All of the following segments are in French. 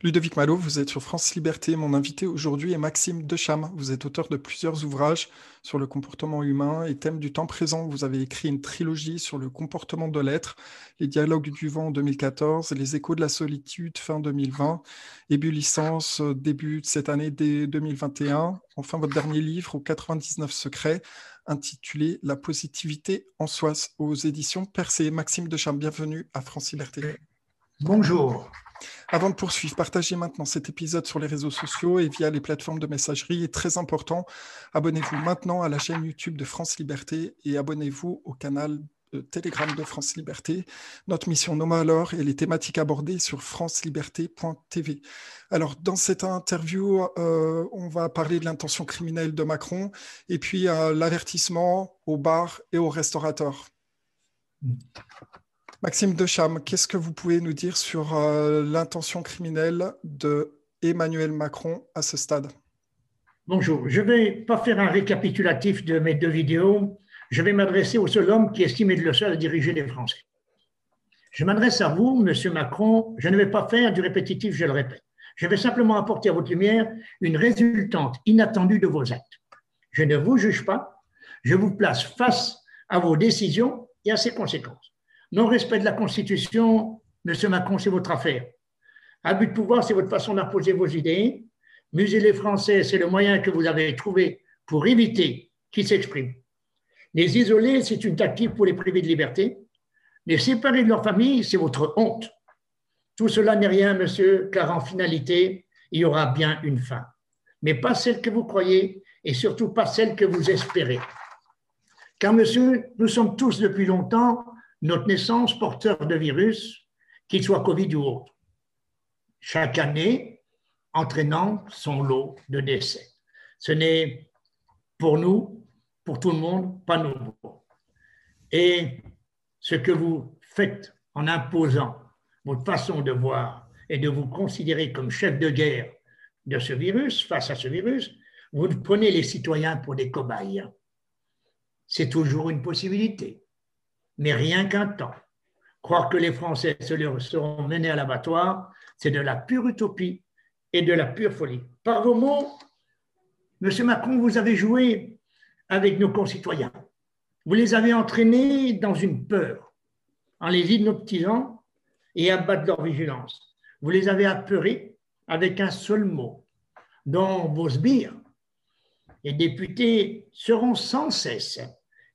Ludovic Malo, vous êtes sur France Liberté. Mon invité aujourd'hui est Maxime Decham. Vous êtes auteur de plusieurs ouvrages sur le comportement humain et thème du temps présent. Vous avez écrit une trilogie sur le comportement de l'être, les dialogues du vent en 2014, les échos de la solitude fin 2020, ébullicence euh, début de cette année dès 2021. Enfin, votre dernier livre, aux 99 secrets, intitulé La positivité en soi, aux éditions Percé. Maxime Decham, bienvenue à France Liberté. Bonjour. Avant de poursuivre, partagez maintenant cet épisode sur les réseaux sociaux et via les plateformes de messagerie. Et très important, abonnez-vous maintenant à la chaîne YouTube de France Liberté et abonnez-vous au canal Telegram de France Liberté. Notre mission Noma alors et les thématiques abordées sur franceliberté.tv. Alors, dans cette interview, euh, on va parler de l'intention criminelle de Macron et puis euh, l'avertissement aux bars et aux restaurateurs. Maxime Decham, qu'est-ce que vous pouvez nous dire sur euh, l'intention criminelle de Macron à ce stade? Bonjour, je ne vais pas faire un récapitulatif de mes deux vidéos. Je vais m'adresser au seul homme qui estime être le seul à diriger les Français. Je m'adresse à vous, Monsieur Macron. Je ne vais pas faire du répétitif, je le répète. Je vais simplement apporter à votre lumière une résultante inattendue de vos actes. Je ne vous juge pas. Je vous place face à vos décisions et à ses conséquences. Non-respect de la Constitution, Monsieur Macron, c'est votre affaire. Abus de pouvoir, c'est votre façon d'imposer vos idées. Museler les Français, c'est le moyen que vous avez trouvé pour éviter qu'ils s'expriment. Les isoler, c'est une tactique pour les priver de liberté. Les séparer de leur famille, c'est votre honte. Tout cela n'est rien, monsieur, car en finalité, il y aura bien une fin. Mais pas celle que vous croyez et surtout pas celle que vous espérez. Car, monsieur, nous sommes tous depuis longtemps notre naissance porteur de virus, qu'il soit Covid ou autre, chaque année entraînant son lot de décès. Ce n'est pour nous, pour tout le monde, pas nouveau. Et ce que vous faites en imposant votre façon de voir et de vous considérer comme chef de guerre de ce virus, face à ce virus, vous prenez les citoyens pour des cobayes. C'est toujours une possibilité mais rien qu'un temps. Croire que les Français seront menés à l'abattoir, c'est de la pure utopie et de la pure folie. Par vos mots, Monsieur Macron, vous avez joué avec nos concitoyens. Vous les avez entraînés dans une peur, en les hypnotisant et abattre leur vigilance. Vous les avez apeurés avec un seul mot, dont vos sbires et députés seront sans cesse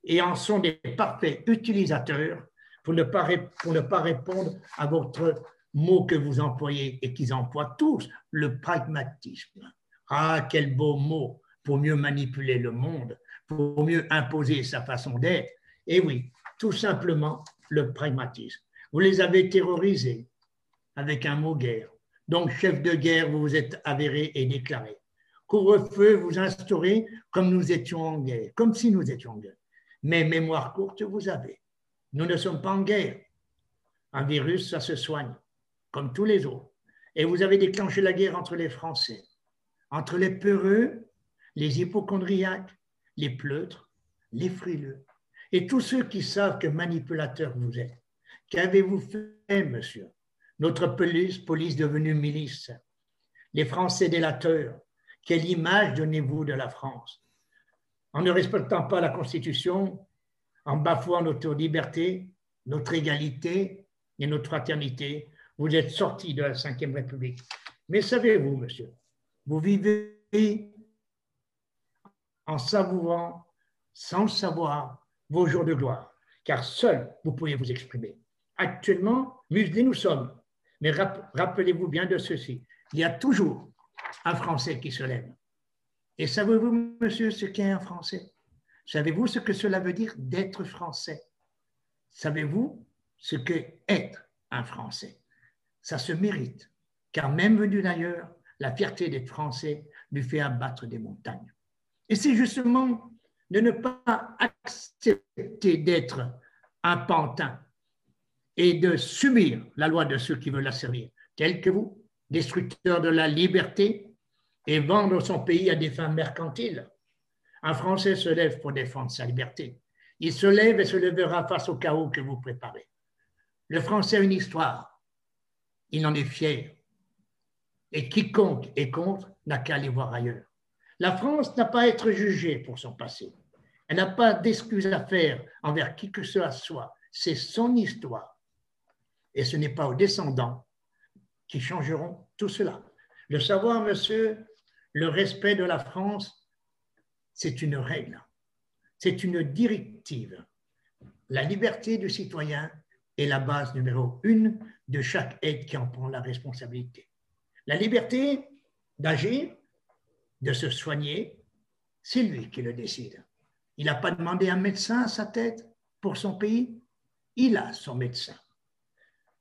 et en sont des parfaits utilisateurs pour ne pas, pour ne pas répondre à votre mot que vous employez et qu'ils emploient tous, le pragmatisme. Ah, quel beau mot pour mieux manipuler le monde, pour mieux imposer sa façon d'être. Et oui, tout simplement le pragmatisme. Vous les avez terrorisés avec un mot guerre. Donc, chef de guerre, vous vous êtes avéré et déclaré. Couvre-feu, vous instaurez comme nous étions en guerre, comme si nous étions en guerre. Mais mémoire courte, vous avez. Nous ne sommes pas en guerre. Un virus, ça se soigne, comme tous les autres. Et vous avez déclenché la guerre entre les Français, entre les peureux, les hypochondriaques, les pleutres, les frileux, et tous ceux qui savent que manipulateur vous êtes. Qu'avez-vous fait, monsieur? Notre police, police devenue milice. Les Français délateurs, quelle image donnez-vous de la France? En ne respectant pas la Constitution, en bafouant notre liberté, notre égalité et notre fraternité, vous êtes sorti de la Ve République. Mais savez-vous, monsieur, vous vivez en savourant, sans le savoir, vos jours de gloire, car seul vous pouvez vous exprimer. Actuellement, muselés nous sommes, mais rappelez-vous bien de ceci, il y a toujours un Français qui se lève et savez-vous, monsieur, ce qu'est un Français? Savez-vous ce que cela veut dire d'être Français? Savez-vous ce qu'est être un Français? Ça se mérite, car même venu d'ailleurs, la fierté d'être Français lui fait abattre des montagnes. Et c'est justement de ne pas accepter d'être un pantin et de subir la loi de ceux qui veulent la servir, tels que vous, destructeurs de la liberté, et vendre son pays à des fins mercantiles. Un Français se lève pour défendre sa liberté. Il se lève et se lèvera face au chaos que vous préparez. Le Français a une histoire. Il en est fier. Et quiconque est contre n'a qu'à aller voir ailleurs. La France n'a pas à être jugée pour son passé. Elle n'a pas d'excuses à faire envers qui que ce soit. C'est son histoire. Et ce n'est pas aux descendants qui changeront tout cela. Le savoir, monsieur, le respect de la France, c'est une règle, c'est une directive. La liberté du citoyen est la base numéro une de chaque aide qui en prend la responsabilité. La liberté d'agir, de se soigner, c'est lui qui le décide. Il n'a pas demandé un médecin à sa tête pour son pays, il a son médecin.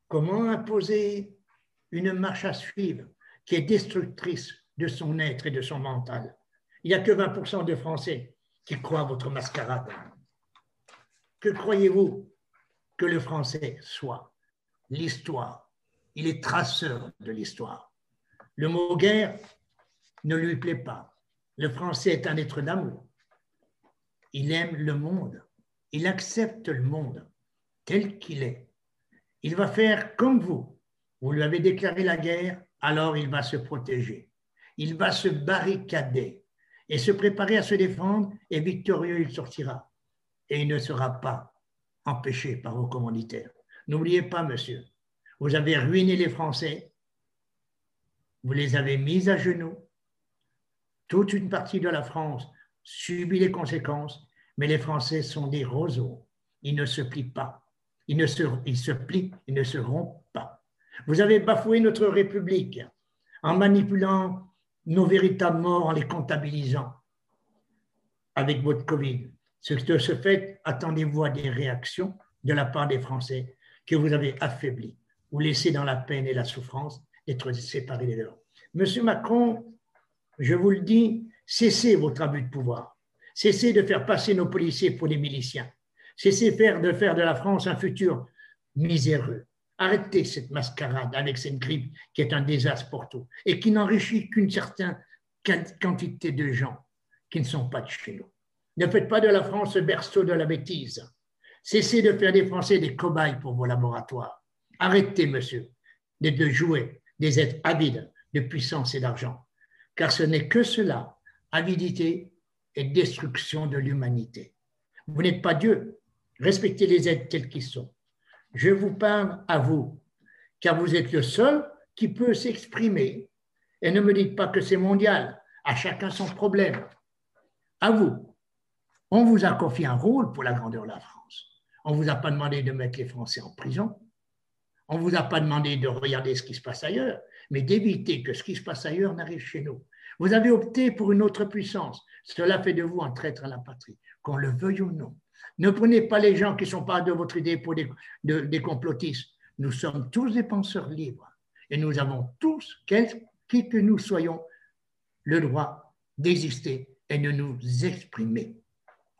Comment imposer une marche à suivre qui est destructrice de son être et de son mental Il n'y a que 20% de Français qui croient à votre mascarade. Que croyez-vous que le Français soit? L'histoire. Il est traceur de l'histoire. Le mot guerre ne lui plaît pas. Le Français est un être d'amour. Il aime le monde. Il accepte le monde tel qu'il est. Il va faire comme vous. Vous lui avez déclaré la guerre, alors il va se protéger. Il va se barricader et se préparer à se défendre et victorieux il sortira. Et il ne sera pas empêché par vos commanditaires. N'oubliez pas, monsieur, vous avez ruiné les Français, vous les avez mis à genoux. Toute une partie de la France subit les conséquences, mais les Français sont des roseaux. Ils ne se plient pas. Ils, ne se, se plient, ils ne se rompent pas. Vous avez bafoué notre République en manipulant nos véritables morts, en les comptabilisant avec votre Covid. Ce que ce fait, attendez-vous à des réactions de la part des Français que vous avez affaiblis ou laissés dans la peine et la souffrance d'être séparés des leurs. Monsieur Macron, je vous le dis, cessez votre abus de pouvoir. Cessez de faire passer nos policiers pour des miliciens. Cessez de faire de la France un futur miséreux. Arrêtez cette mascarade avec cette grippe qui est un désastre pour tout et qui n'enrichit qu'une certaine quantité de gens qui ne sont pas de chez nous. Ne faites pas de la France le berceau de la bêtise. Cessez de faire des Français des cobayes pour vos laboratoires. Arrêtez, monsieur, de jouer des êtres avides de puissance et d'argent, car ce n'est que cela, avidité et destruction de l'humanité. Vous n'êtes pas Dieu, respectez les êtres tels qu'ils sont. Je vous parle à vous, car vous êtes le seul qui peut s'exprimer. Et ne me dites pas que c'est mondial, à chacun son problème. À vous, on vous a confié un rôle pour la grandeur de la France. On ne vous a pas demandé de mettre les Français en prison. On ne vous a pas demandé de regarder ce qui se passe ailleurs, mais d'éviter que ce qui se passe ailleurs n'arrive chez nous. Vous avez opté pour une autre puissance. Cela fait de vous un traître à la patrie, qu'on le veuille ou non. Ne prenez pas les gens qui ne sont pas de votre idée pour des, complotistes. Nous sommes tous des penseurs libres et nous avons tous, qui que nous soyons, le droit d'exister et de nous exprimer.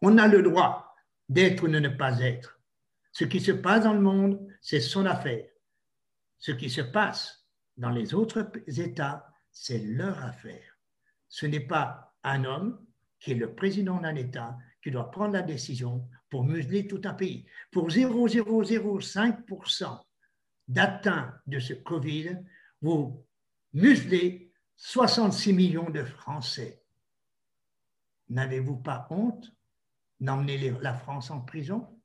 On a le droit d'être ou de ne pas être. Ce qui se passe dans le monde, c'est son affaire. Ce qui se passe dans les autres États, c'est leur affaire. Ce n'est pas un homme qui est le président d'un État qui doit prendre la décision pour museler tout un pays. Pour 0,005% d'atteinte de ce Covid, vous muselez 66 millions de Français. N'avez-vous pas honte d'emmener la France en prison?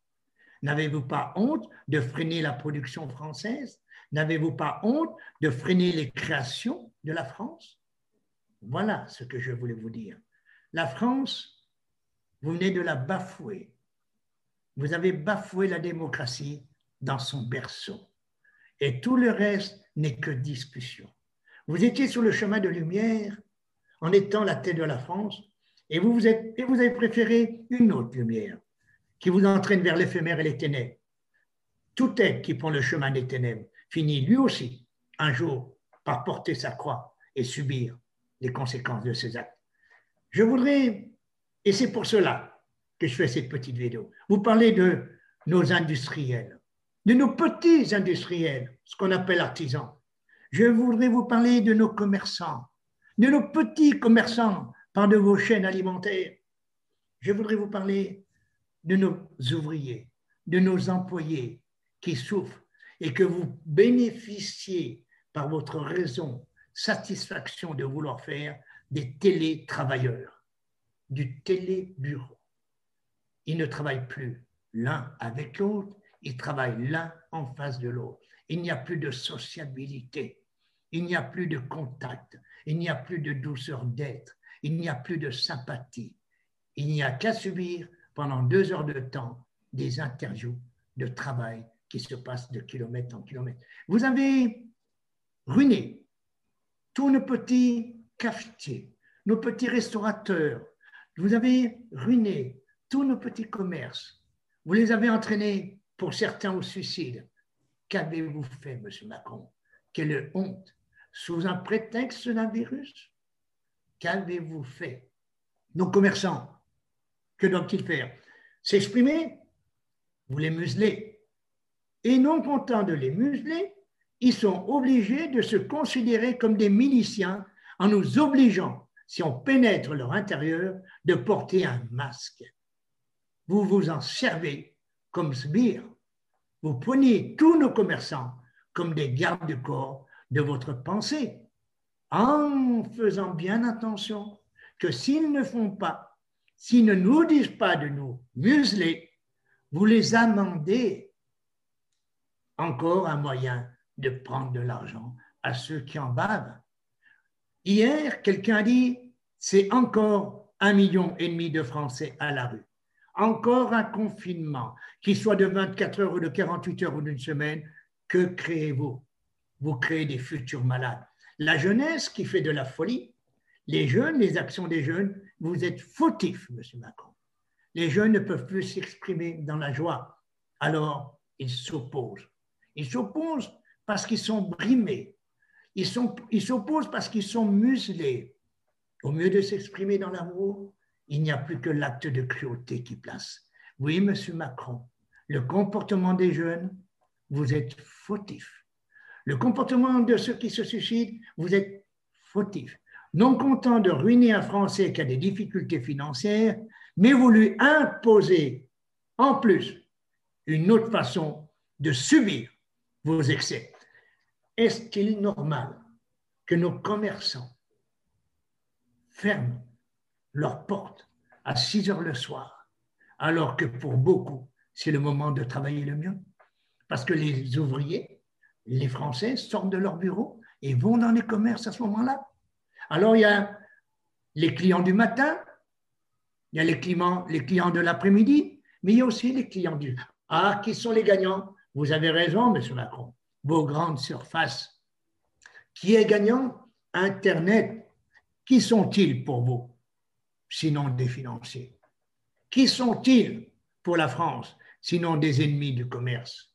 N'avez-vous pas honte de freiner la production française? N'avez-vous pas honte de freiner les créations de la France? Voilà ce que je voulais vous dire. La France, vous venez de la bafouer. Vous avez bafoué la démocratie dans son berceau. Et tout le reste n'est que discussion. Vous étiez sur le chemin de lumière en étant la tête de la France et vous, vous, êtes, et vous avez préféré une autre lumière qui vous entraîne vers l'éphémère et les ténèbres. Tout être qui prend le chemin des ténèbres finit lui aussi un jour par porter sa croix et subir les conséquences de ses actes. Je voudrais, et c'est pour cela que je fais cette petite vidéo. Vous parlez de nos industriels, de nos petits industriels, ce qu'on appelle artisans. Je voudrais vous parler de nos commerçants, de nos petits commerçants par de vos chaînes alimentaires. Je voudrais vous parler de nos ouvriers, de nos employés qui souffrent et que vous bénéficiez par votre raison satisfaction de vouloir faire des télétravailleurs, du télébureau. Ils ne travaillent plus l'un avec l'autre, ils travaillent l'un en face de l'autre. Il n'y a plus de sociabilité, il n'y a plus de contact, il n'y a plus de douceur d'être, il n'y a plus de sympathie. Il n'y a qu'à subir pendant deux heures de temps des interviews de travail qui se passent de kilomètre en kilomètre. Vous avez ruiné tous nos petits cafetiers, nos petits restaurateurs. Vous avez ruiné tous nos petits commerces. Vous les avez entraînés, pour certains, au suicide. Qu'avez-vous fait, M. Macron? Quelle honte Sous un prétexte d'un virus? Qu'avez-vous fait? Nos commerçants, que doivent-ils faire? S'exprimer? Vous les muselez. Et non contents de les museler, ils sont obligés de se considérer comme des miliciens en nous obligeant, si on pénètre leur intérieur, de porter un masque. Vous vous en servez comme sbires. Vous prenez tous nos commerçants comme des gardes du corps de votre pensée, en faisant bien attention que s'ils ne font pas, s'ils ne nous disent pas de nous museler, vous les amendez. Encore un moyen de prendre de l'argent à ceux qui en bavent. Hier, quelqu'un a dit, c'est encore un million et demi de Français à la rue. Encore un confinement, qu'il soit de 24 heures ou de 48 heures ou d'une semaine, que créez-vous? Vous créez des futurs malades. La jeunesse qui fait de la folie, les jeunes, les actions des jeunes, vous êtes fautifs, Monsieur Macron. Les jeunes ne peuvent plus s'exprimer dans la joie. Alors, ils s'opposent. Ils s'opposent parce qu'ils sont brimés. Ils s'opposent parce qu'ils sont muselés. Au mieux de s'exprimer dans l'amour, il n'y a plus que l'acte de cruauté qui place. Oui, Monsieur Macron, le comportement des jeunes, vous êtes fautif. Le comportement de ceux qui se suicident, vous êtes fautif. Non content de ruiner un Français qui a des difficultés financières, mais vous lui imposez en plus une autre façon de subir vos excès. Est-il normal que nos commerçants ferment leurs portes à 6 heures le soir, alors que pour beaucoup, c'est le moment de travailler le mieux? Parce que les ouvriers, les Français sortent de leur bureau et vont dans les commerces à ce moment-là. Alors, il y a les clients du matin, il y a les clients, les clients de l'après-midi, mais il y a aussi les clients du... Ah, qui sont les gagnants? Vous avez raison, M. Macron vos grandes surfaces. Qui est gagnant? Internet. Qui sont-ils pour vous? Sinon des financiers. Qui sont-ils pour la France? Sinon des ennemis du commerce.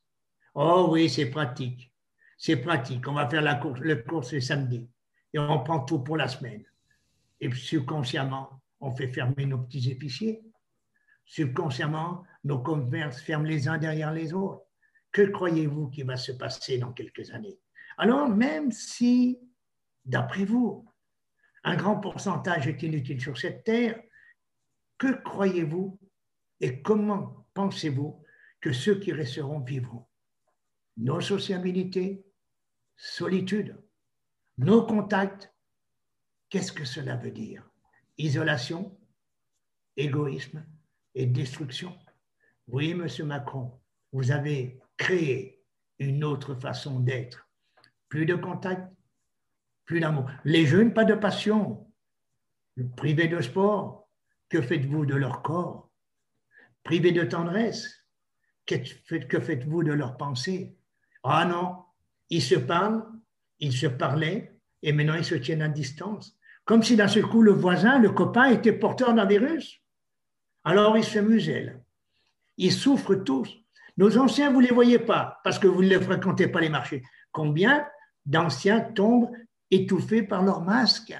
Oh oui, c'est pratique. C'est pratique. On va faire la course, le course le samedi. Et on prend tout pour la semaine. Et subconsciemment, on fait fermer nos petits épiciers. Subconsciemment, nos commerces ferment les uns derrière les autres. Que croyez-vous qui va se passer dans quelques années? Alors, même si, d'après vous, un grand pourcentage est inutile sur cette terre, que croyez-vous et comment pensez-vous que ceux qui resteront vivront? Nos sociabilités, solitude, nos contacts, qu'est-ce que cela veut dire? Isolation, égoïsme et destruction? Oui, Monsieur Macron, vous avez créer une autre façon d'être. Plus de contact, plus d'amour. Les jeunes, pas de passion. Privés de sport, que faites-vous de leur corps? Privés de tendresse, que faites-vous de leur pensée Ah non, ils se parlent, ils se parlaient, et maintenant ils se tiennent à distance. Comme si d'un seul coup le voisin, le copain était porteur d'un virus. Alors ils se musellent. Ils souffrent tous. Nos anciens, vous ne les voyez pas parce que vous ne les fréquentez pas les marchés. Combien d'anciens tombent étouffés par leur masque,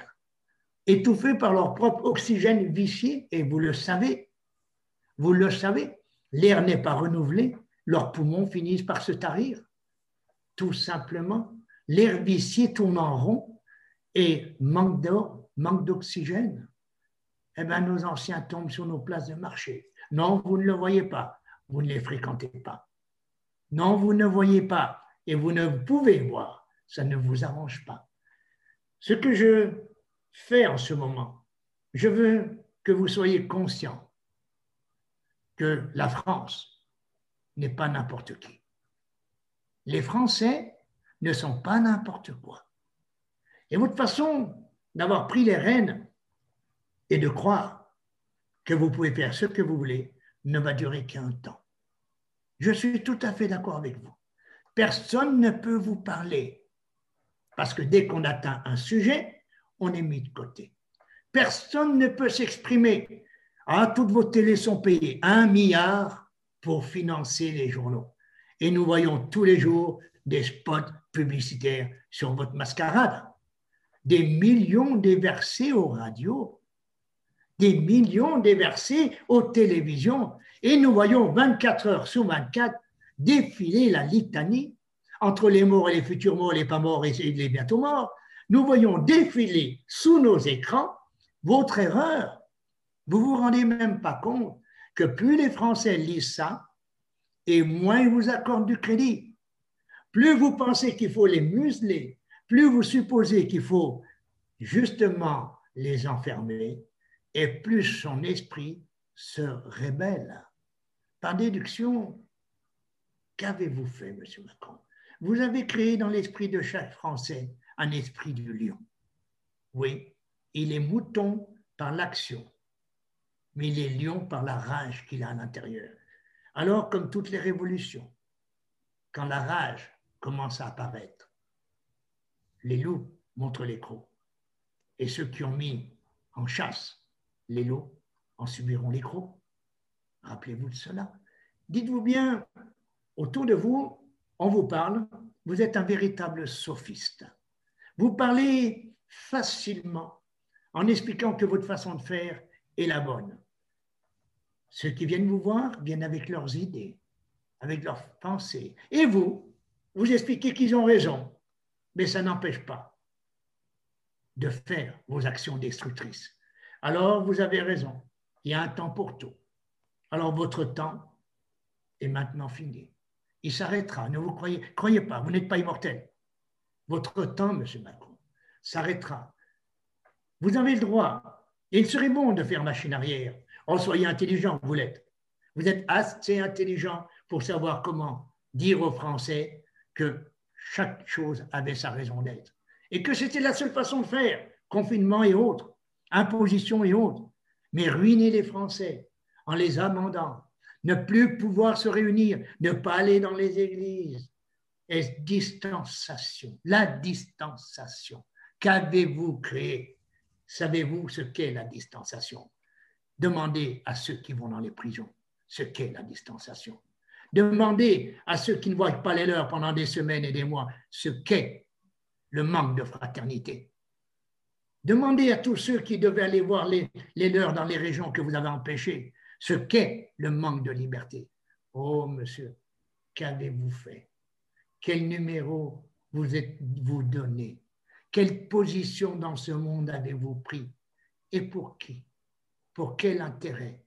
étouffés par leur propre oxygène vicié, et vous le savez, vous le savez, l'air n'est pas renouvelé, leurs poumons finissent par se tarir. Tout simplement, l'air vicié tourne en rond et manque manque d'oxygène. Eh bien, nos anciens tombent sur nos places de marché. Non, vous ne le voyez pas vous ne les fréquentez pas. Non, vous ne voyez pas et vous ne pouvez voir. Ça ne vous arrange pas. Ce que je fais en ce moment, je veux que vous soyez conscients que la France n'est pas n'importe qui. Les Français ne sont pas n'importe quoi. Et votre façon d'avoir pris les rênes et de croire que vous pouvez faire ce que vous voulez ne va durer qu'un temps. Je suis tout à fait d'accord avec vous. Personne ne peut vous parler parce que dès qu'on atteint un sujet, on est mis de côté. Personne ne peut s'exprimer. Ah, toutes vos télés sont payées un milliard pour financer les journaux. Et nous voyons tous les jours des spots publicitaires sur votre mascarade. Des millions déversés aux radios, des millions déversés aux télévisions. Et nous voyons 24 heures sur 24 défiler la litanie entre les morts et les futurs morts, les pas morts et les bientôt morts. Nous voyons défiler sous nos écrans votre erreur. Vous vous rendez même pas compte que plus les Français lisent ça, et moins ils vous accordent du crédit. Plus vous pensez qu'il faut les museler, plus vous supposez qu'il faut justement les enfermer, et plus son esprit se rébelle. Par déduction, qu'avez-vous fait, Monsieur Macron? Vous avez créé dans l'esprit de chaque Français un esprit du lion. Oui, il est mouton par l'action, mais il est lion par la rage qu'il a à l'intérieur. Alors, comme toutes les révolutions, quand la rage commence à apparaître, les loups montrent les crocs. Et ceux qui ont mis en chasse les loups en subiront les crocs. Rappelez-vous de cela. Dites-vous bien, autour de vous, on vous parle, vous êtes un véritable sophiste. Vous parlez facilement en expliquant que votre façon de faire est la bonne. Ceux qui viennent vous voir viennent avec leurs idées, avec leurs pensées. Et vous, vous expliquez qu'ils ont raison, mais ça n'empêche pas de faire vos actions destructrices. Alors, vous avez raison, il y a un temps pour tout. Alors, votre temps est maintenant fini. Il s'arrêtera, ne vous croyez, croyez pas, vous n'êtes pas immortel. Votre temps, Monsieur Macron, s'arrêtera vous avez le droit. Et il serait bon de faire machine arrière. Oh, soyez intelligent, vous l'êtes. Vous êtes assez intelligent pour savoir comment dire aux Français que chaque chose avait sa raison d'être. Et que c'était la seule façon de faire, confinement et autres, imposition et autres. Mais ruiner les Français en les amendant, ne plus pouvoir se réunir, ne pas aller dans les églises, et distanciation, la distanciation. Qu'avez-vous créé Savez-vous ce qu'est la distanciation? Demandez à ceux qui vont dans les prisons ce qu'est la distanciation. Demandez à ceux qui ne voient pas les leurs pendant des semaines et des mois ce qu'est le manque de fraternité. Demandez à tous ceux qui devaient aller voir les, leurs dans les régions que vous avez empêchées ce qu'est le manque de liberté. Oh, monsieur, qu'avez-vous fait? Quel numéro vous êtes-vous donné? Quelle position dans ce monde avez-vous pris? Et pour qui? Pour quel intérêt?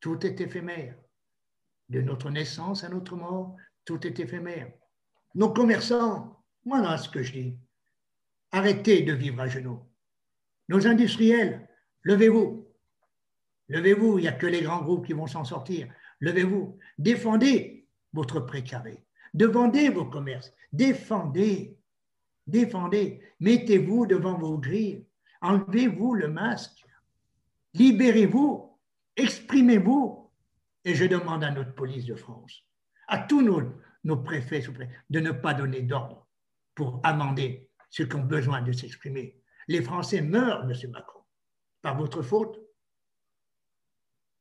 Tout est éphémère. De notre naissance à notre mort, tout est éphémère. Nos commerçants, voilà ce que je dis. Arrêtez de vivre à genoux. Nos industriels, levez-vous. Levez-vous, il n'y a que les grands groupes qui vont s'en sortir. Levez-vous. Défendez votre précaré. Défendez vos commerces. Défendez défendez, mettez-vous devant vos grilles, enlevez-vous le masque, libérez-vous, exprimez-vous. Et je demande à notre police de France, à tous nos, nos préfets, de ne pas donner d'ordre pour amender ceux qui ont besoin de s'exprimer. Les Français meurent, M. Macron, par votre faute.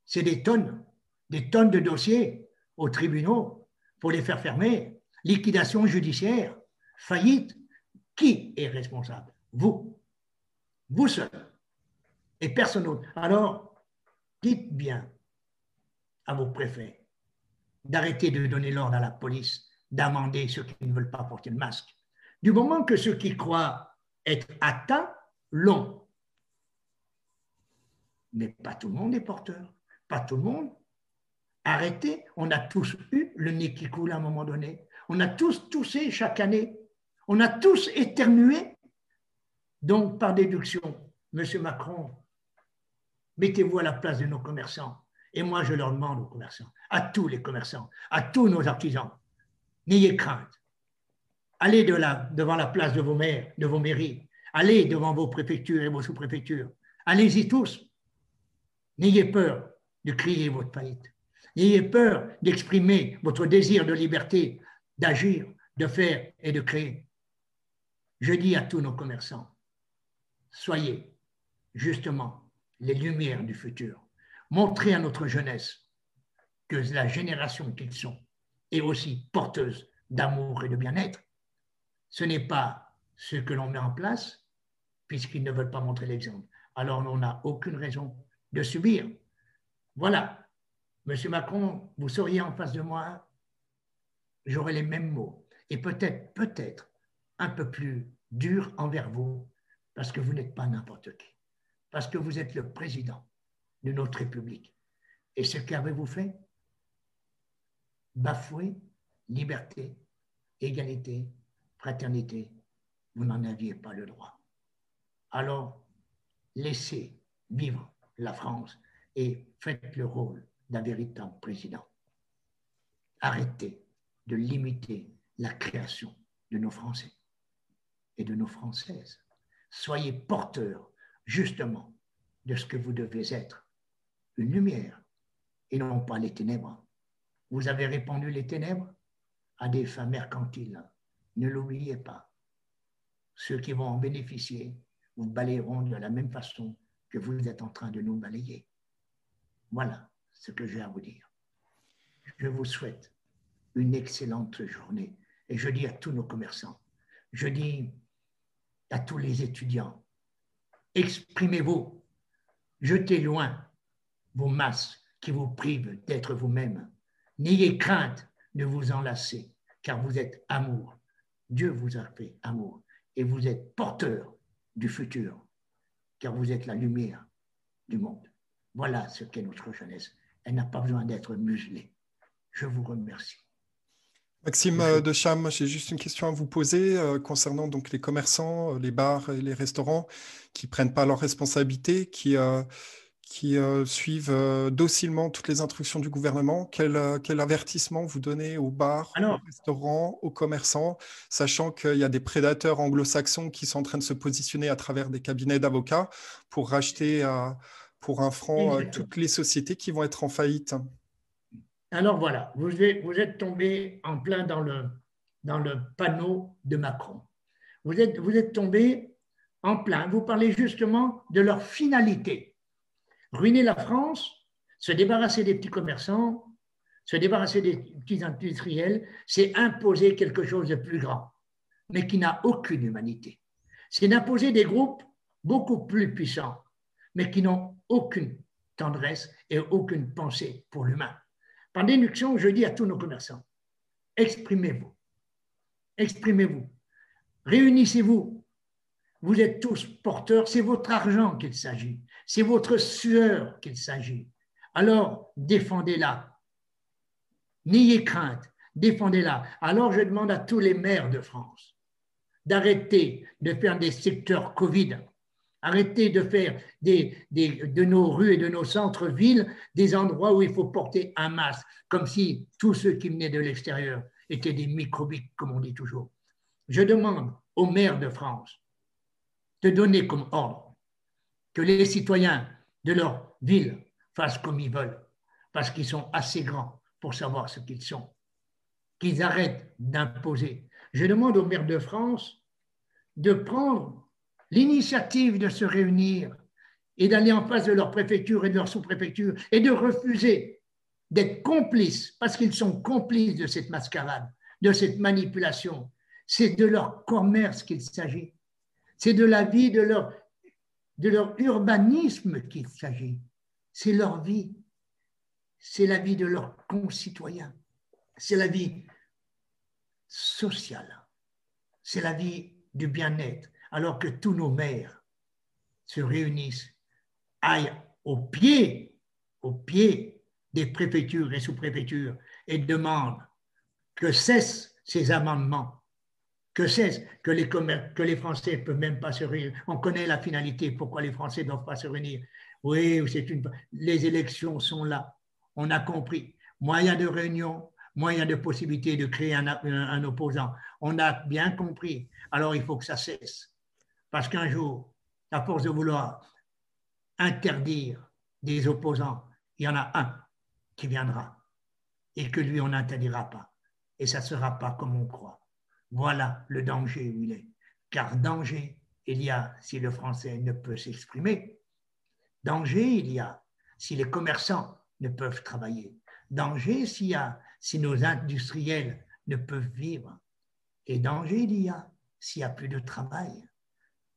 C'est des tonnes, des tonnes de dossiers aux tribunaux pour les faire fermer, liquidation judiciaire, faillite, qui est responsable? Vous. Vous seul. Et personne d'autre. Alors, dites bien à vos préfets d'arrêter de donner l'ordre à la police d'amender ceux qui ne veulent pas porter le masque. Du moment que ceux qui croient être atteints l'ont. Mais pas tout le monde est porteur. Pas tout le monde. Arrêtez. On a tous eu le nez qui coule à un moment donné. On a tous toussé chaque année. On a tous éternué. Donc, par déduction, Monsieur Macron, mettez-vous à la place de nos commerçants. Et moi, je leur demande aux commerçants, à tous les commerçants, à tous nos artisans, n'ayez crainte. Allez de là, devant la place de vos maires, de vos mairies. Allez devant vos préfectures et vos sous-préfectures. Allez-y tous. N'ayez peur de crier votre faillite. N'ayez peur d'exprimer votre désir de liberté, d'agir, de faire et de créer. Je dis à tous nos commerçants, soyez justement les lumières du futur. Montrez à notre jeunesse que la génération qu'ils sont est aussi porteuse d'amour et de bien-être. Ce n'est pas ce que l'on met en place, puisqu'ils ne veulent pas montrer l'exemple. Alors on n'a aucune raison de subir. Voilà, Monsieur Macron, vous seriez en face de moi, j'aurais les mêmes mots. Et peut-être, peut-être, un peu plus dur envers vous, parce que vous n'êtes pas n'importe qui, parce que vous êtes le président de notre République. Et ce qu'avez-vous fait? Bafouer liberté, égalité, fraternité. Vous n'en aviez pas le droit. Alors, laissez vivre la France et faites le rôle d'un véritable président. Arrêtez de limiter la création de nos Français et de nos Françaises. Soyez porteurs justement de ce que vous devez être, une lumière et non pas les ténèbres. Vous avez répandu les ténèbres à des fins mercantiles. Ne l'oubliez pas. Ceux qui vont en bénéficier vous balayeront de la même façon que vous êtes en train de nous balayer. Voilà ce que j'ai à vous dire. Je vous souhaite une excellente journée et je dis à tous nos commerçants, je dis à tous les étudiants, exprimez-vous, jetez loin vos masses qui vous privent d'être vous-même. N'ayez crainte de vous enlacer, car vous êtes amour. Dieu vous a fait amour et vous êtes porteur du futur, car vous êtes la lumière du monde. Voilà ce qu'est notre jeunesse. Elle n'a pas besoin d'être muselée. Je vous remercie. Maxime euh, de Cham, j'ai juste une question à vous poser euh, concernant donc les commerçants, euh, les bars et les restaurants qui prennent pas leurs responsabilités, qui, qui suivent docilement toutes les instructions du gouvernement. Quel, quel avertissement vous donnez aux bars, aux restaurants, aux commerçants, sachant qu'il y a des prédateurs anglo-saxons qui sont en train de se positionner à travers des cabinets d'avocats pour racheter pour un franc toutes les sociétés qui vont être en faillite? Alors voilà, vous êtes, vous êtes tombé en plein dans le, dans le panneau de Macron. Vous êtes, vous êtes tombé en plein. Vous parlez justement de leur finalité. Ruiner la France, se débarrasser des petits commerçants, se débarrasser des petits industriels, c'est imposer quelque chose de plus grand, mais qui n'a aucune humanité. C'est d'imposer des groupes beaucoup plus puissants, mais qui n'ont aucune tendresse et aucune pensée pour l'humain. Par déduction, je dis à tous nos commerçants, exprimez-vous, exprimez-vous, réunissez-vous. Vous êtes tous porteurs, c'est votre argent qu'il s'agit, c'est votre sueur qu'il s'agit. Alors, défendez-la. N'ayez crainte, défendez-la. Alors, je demande à tous les maires de France d'arrêter de faire des secteurs Covid Arrêtez de faire de nos rues et de nos centres-villes des endroits où il faut porter un masque, comme si tous ceux qui venaient de l'extérieur étaient des microbiques, comme on dit toujours. Je demande aux maires de France de donner comme ordre que les citoyens de leur ville fassent comme ils veulent, parce qu'ils sont assez grands pour savoir ce qu'ils sont, qu'ils arrêtent d'imposer. Je demande aux maires de France de prendre l'initiative de se réunir et d'aller en face de leur préfecture et de leur sous-préfecture et de refuser d'être complices, parce qu'ils sont complices de cette mascarade, de cette manipulation. C'est de leur commerce qu'il s'agit. C'est de la vie de leur, de leur urbanisme qu'il s'agit. C'est leur vie. C'est la vie de leurs concitoyens. C'est la vie sociale. C'est la vie du bien-être alors que tous nos maires se réunissent, aillent au pied, au pied des préfectures et sous-préfectures et demandent que cessent ces amendements, que c'est que les, que les Français ne peuvent même pas se réunir. On connaît la finalité, pourquoi les Français ne doivent pas se réunir. Oui, c'est une. Les élections sont là. On a compris. Moyen de réunion, moyen de possibilité de créer un, un, opposant. On a bien compris. Alors il faut que ça cesse. Parce qu'un jour, à force de vouloir interdire des opposants, il y en a un qui viendra et que lui, on n'interdira pas. Et ça ne sera pas comme on croit. Voilà le danger où il est. Car danger, il y a si le français ne peut s'exprimer. Danger, il y a si les commerçants ne peuvent travailler. Danger, s'il y a si nos industriels ne peuvent vivre. Et danger, il y a s'il n'y a plus de travail.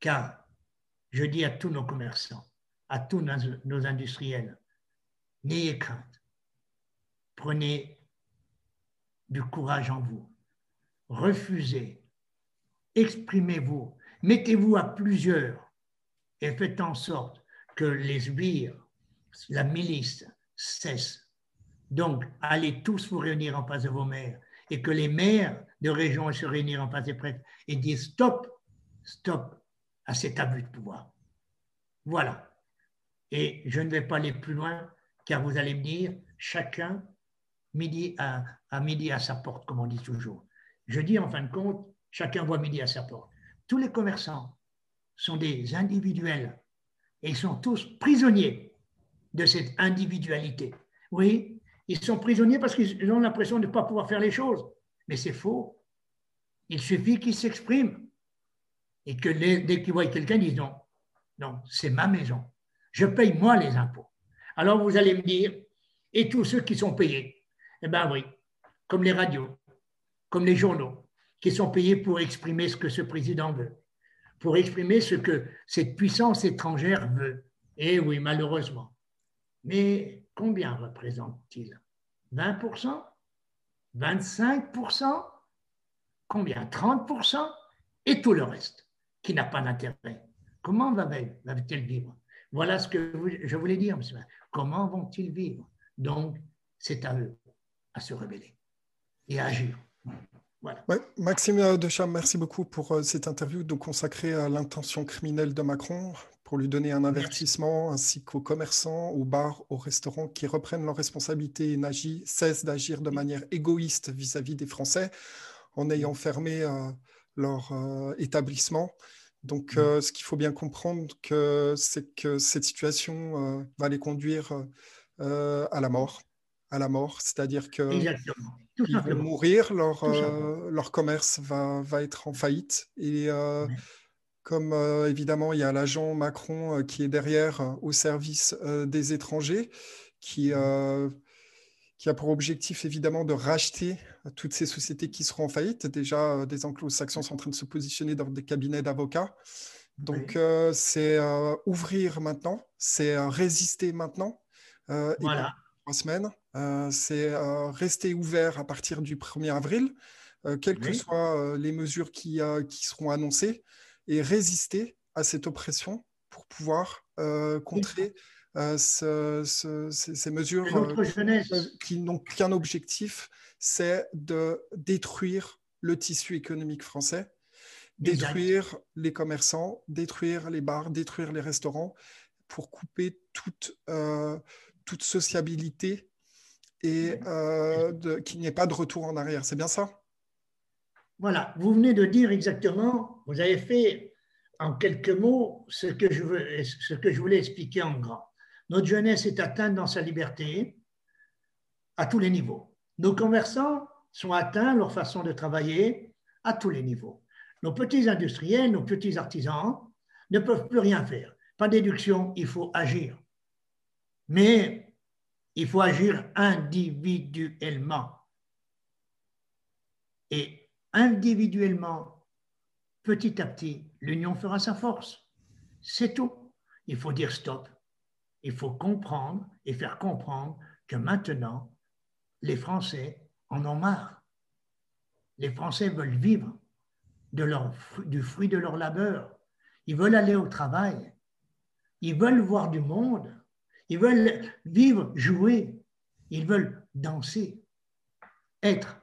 Car je dis à tous nos commerçants, à tous nos, nos industriels, n'ayez crainte. Prenez du courage en vous refusez, exprimez-vous, mettez-vous à plusieurs et faites en sorte que les sbires, la milice cesse. Donc, allez tous vous réunir en face de vos maires et que les maires de région se réunir en face des prêtres et disent stop, stop à cet abus de pouvoir. Voilà. Et je ne vais pas aller plus loin car vous allez me dire chacun midi à, à midi à sa porte, comme on dit toujours. Je dis en fin de compte, chacun voit midi à sa porte. Tous les commerçants sont des individuels et ils sont tous prisonniers de cette individualité. Oui, ils sont prisonniers parce qu'ils ont l'impression de ne pas pouvoir faire les choses. Mais c'est faux. Il suffit qu'ils s'expriment et que dès qu'ils voient quelqu'un, ils disent non, non, c'est ma maison. Je paye moi les impôts. Alors vous allez me dire, et tous ceux qui sont payés? Eh bien oui, comme les radios, comme les journaux, qui sont payés pour exprimer ce que ce président veut, pour exprimer ce que cette puissance étrangère veut. Et oui, malheureusement. Mais combien représente-t-il? 20% 25% Combien? 30% Et tout le reste, qui n'a pas d'intérêt. Comment va-t-il vivre? Voilà ce que je voulais dire, monsieur. Comment vont-ils vivre? Donc, c'est à eux à se révéler et à agir. Maxime Decham, merci beaucoup pour euh, cette interview donc consacrée à l'intention criminelle de Macron, pour lui donner un avertissement, ainsi qu'aux commerçants, aux bars, aux restaurants qui reprennent leurs responsabilités et cessent d'agir de manière égoïste vis-à-vis des Français en ayant fermé euh, leur euh, établissement. Donc, ce qu'il faut bien comprendre, c'est que cette situation va les conduire à la mort à la mort, c'est-à-dire que ils vont mourir, leur, euh, leur commerce va, va, être en faillite. Et euh, comme euh, évidemment, il y a l'agent Macron qui est derrière au service des étrangers, qui, qui a pour objectif évidemment de racheter toutes ces sociétés qui seront en faillite. Déjà, des anglo-saxons sont en train de se positionner dans des cabinets d'avocats. Donc, c'est ouvrir maintenant, c'est résister maintenant. voilà semaines. Euh, c'est euh, rester ouvert à partir du 1er avril, euh, quelles que soient les mesures qui, qui seront annoncées, et résister à cette oppression pour pouvoir contrer ces, mesures qui n'ont qu'un objectif, c'est de détruire le tissu économique français, détruire les commerçants, détruire les bars, détruire les restaurants, pour couper toute, toute sociabilité et euh, qu'il n'y ait pas de retour en arrière. C'est bien ça? Voilà, vous venez de dire exactement, vous avez fait en quelques mots ce que je, veux, ce que je voulais expliquer en grand. Notre jeunesse est atteinte dans sa liberté à tous les niveaux. Nos commerçants sont atteints, leur façon de travailler, à tous les niveaux. Nos petits industriels, nos petits artisans ne peuvent plus rien faire. Pas d'éduction, il faut agir. Mais il faut agir individuellement. Et individuellement, petit à petit, l'union fera sa force. C'est tout. Il faut dire stop. Il faut comprendre et faire comprendre que maintenant, les Français en ont marre. Les Français veulent vivre de leur, du fruit de leur labeur. Ils veulent aller au travail. Ils veulent voir du monde. Ils veulent vivre, jouer. Ils veulent danser, être.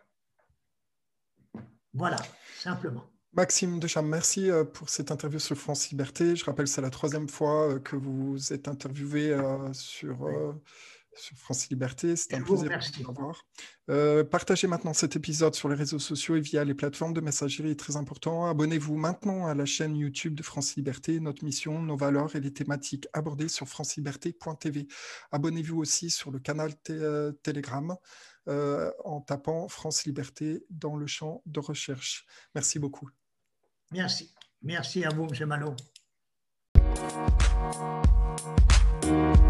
Voilà, simplement. Maxime Deschamps, merci euh, pour cette interview sur France Liberté. Je rappelle, c'est la troisième fois euh, que vous êtes interviewé euh, sur, sur France Liberté. C'est un plaisir de vous revoir. partagez maintenant cet épisode sur les réseaux sociaux et via les plateformes de messagerie est très important. Abonnez-vous maintenant à la chaîne YouTube de France Liberté. Notre mission, nos valeurs et les thématiques abordées sur franceliberté.tv. Abonnez-vous aussi sur le canal Telegram. en tapant France Liberté dans le champ de recherche. Merci beaucoup. Merci. Merci à vous, M. Malo. Thank you.